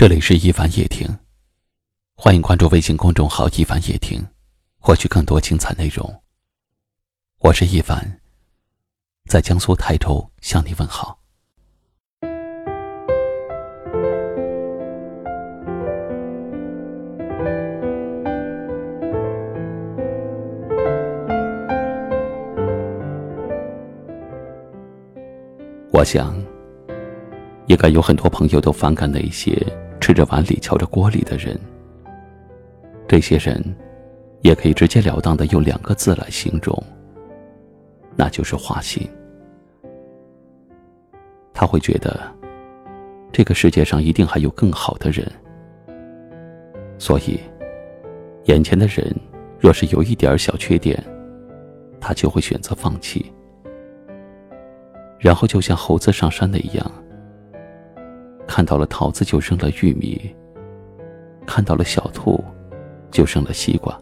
这里是一凡夜听，欢迎关注微信公众号“一凡夜听”，获取更多精彩内容。我是一凡，在江苏泰州向你问好。我想，应该有很多朋友都反感那些。吃着碗里，瞧着锅里的人，这些人，也可以直截了当的用两个字来形容，那就是花心。他会觉得，这个世界上一定还有更好的人，所以，眼前的人若是有一点小缺点，他就会选择放弃，然后就像猴子上山的一样。看到了桃子就扔了玉米，看到了小兔，就扔了西瓜，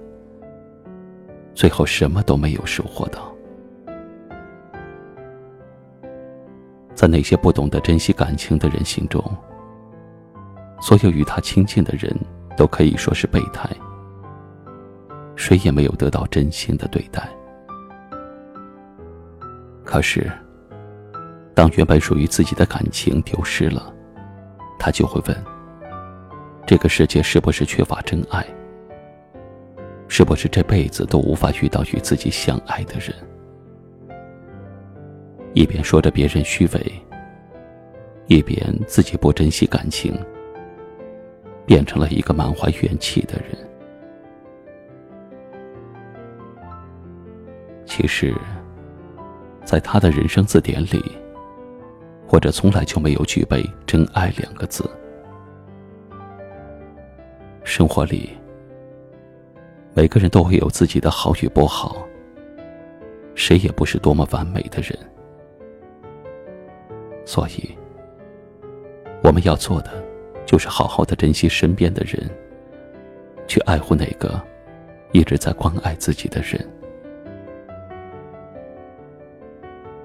最后什么都没有收获到。在那些不懂得珍惜感情的人心中，所有与他亲近的人都可以说是备胎，谁也没有得到真心的对待。可是，当原本属于自己的感情丢失了，他就会问：这个世界是不是缺乏真爱？是不是这辈子都无法遇到与自己相爱的人？一边说着别人虚伪，一边自己不珍惜感情，变成了一个满怀怨气的人。其实，在他的人生字典里。或者从来就没有具备“真爱”两个字。生活里，每个人都会有自己的好与不好，谁也不是多么完美的人。所以，我们要做的，就是好好的珍惜身边的人，去爱护那个一直在关爱自己的人。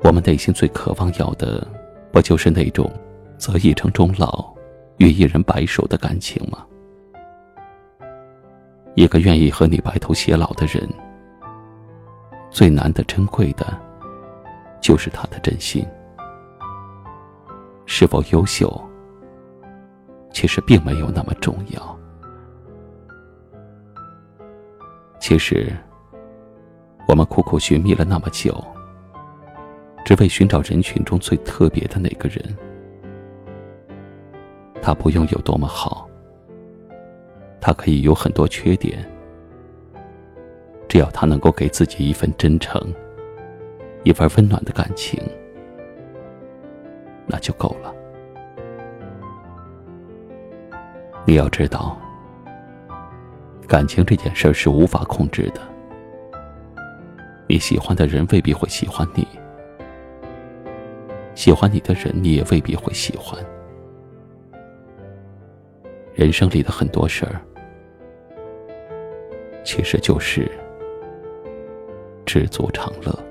我们内心最渴望要的。不就是那种，择一城终老，与一人白首的感情吗？一个愿意和你白头偕老的人，最难得、珍贵的，就是他的真心。是否优秀，其实并没有那么重要。其实，我们苦苦寻觅了那么久。只为寻找人群中最特别的那个人。他不用有多么好，他可以有很多缺点，只要他能够给自己一份真诚，一份温暖的感情，那就够了。你要知道，感情这件事是无法控制的。你喜欢的人未必会喜欢你。喜欢你的人，你也未必会喜欢。人生里的很多事儿，其实就是知足常乐。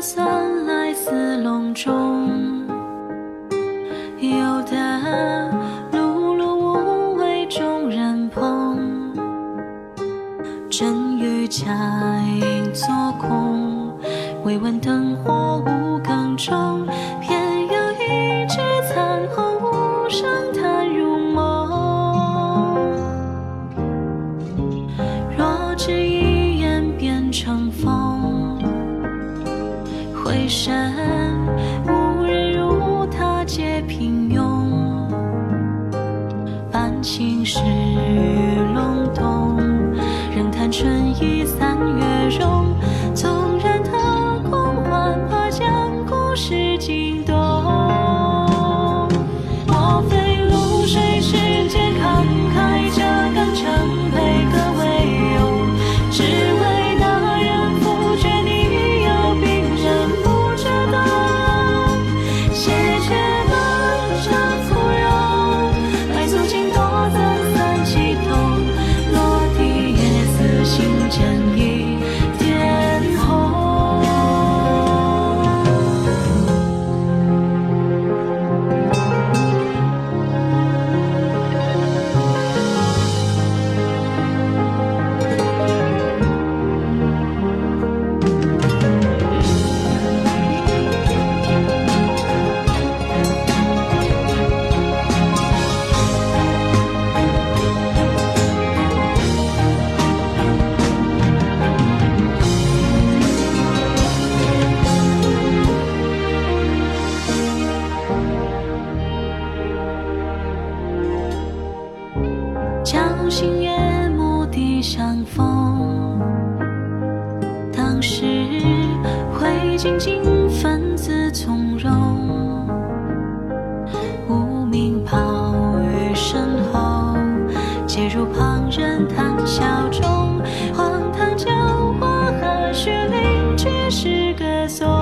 算来似笼中，有的碌碌无为众人捧，真与假影作空，未闻灯火无更钟。只一眼便。身无人如他皆平庸。半醒时 So.